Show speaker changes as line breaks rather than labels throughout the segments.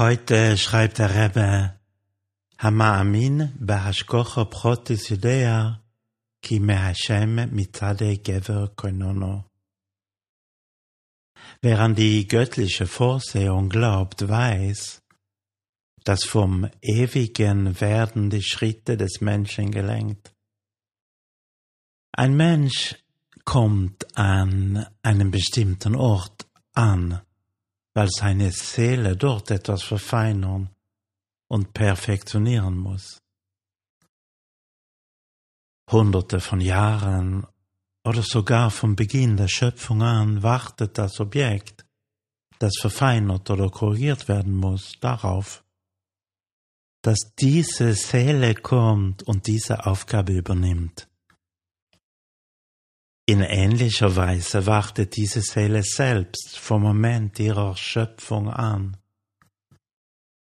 Heute schreibt der Rebbe, Hama Hamaamin behashkocho protis yodea, ki mehashem Mitade gever koinono. Wer an die göttliche Vorsehung glaubt, weiß, dass vom ewigen werden die Schritte des Menschen gelenkt. Ein Mensch kommt an einem bestimmten Ort an weil seine Seele dort etwas verfeinern und perfektionieren muss. Hunderte von Jahren oder sogar vom Beginn der Schöpfung an wartet das Objekt, das verfeinert oder korrigiert werden muss, darauf, dass diese Seele kommt und diese Aufgabe übernimmt. In ähnlicher Weise wartet diese Seele selbst vom Moment ihrer Schöpfung an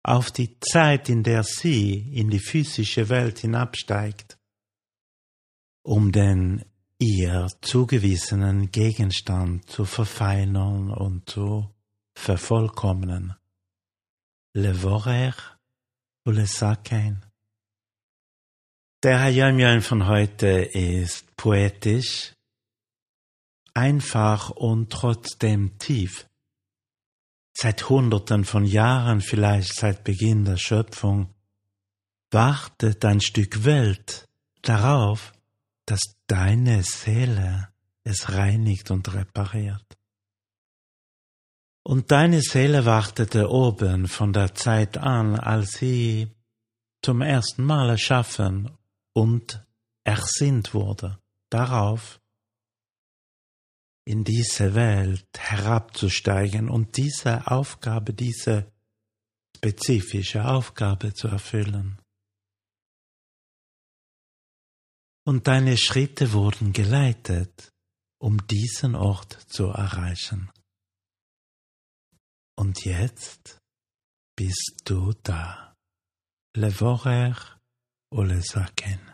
auf die Zeit, in der sie in die physische Welt hinabsteigt, um den ihr zugewiesenen Gegenstand zu verfeinern und zu vervollkommnen. Levorer oder Sakein. Der Hayam von heute ist poetisch, einfach und trotzdem tief. Seit Hunderten von Jahren, vielleicht seit Beginn der Schöpfung, wartet ein Stück Welt darauf, dass deine Seele es reinigt und repariert. Und deine Seele wartete oben von der Zeit an, als sie zum ersten Mal erschaffen und ersinnt wurde, darauf, in diese Welt herabzusteigen und diese Aufgabe, diese spezifische Aufgabe zu erfüllen. Und deine Schritte wurden geleitet, um diesen Ort zu erreichen. Und jetzt bist du da. Levorer oder Saken.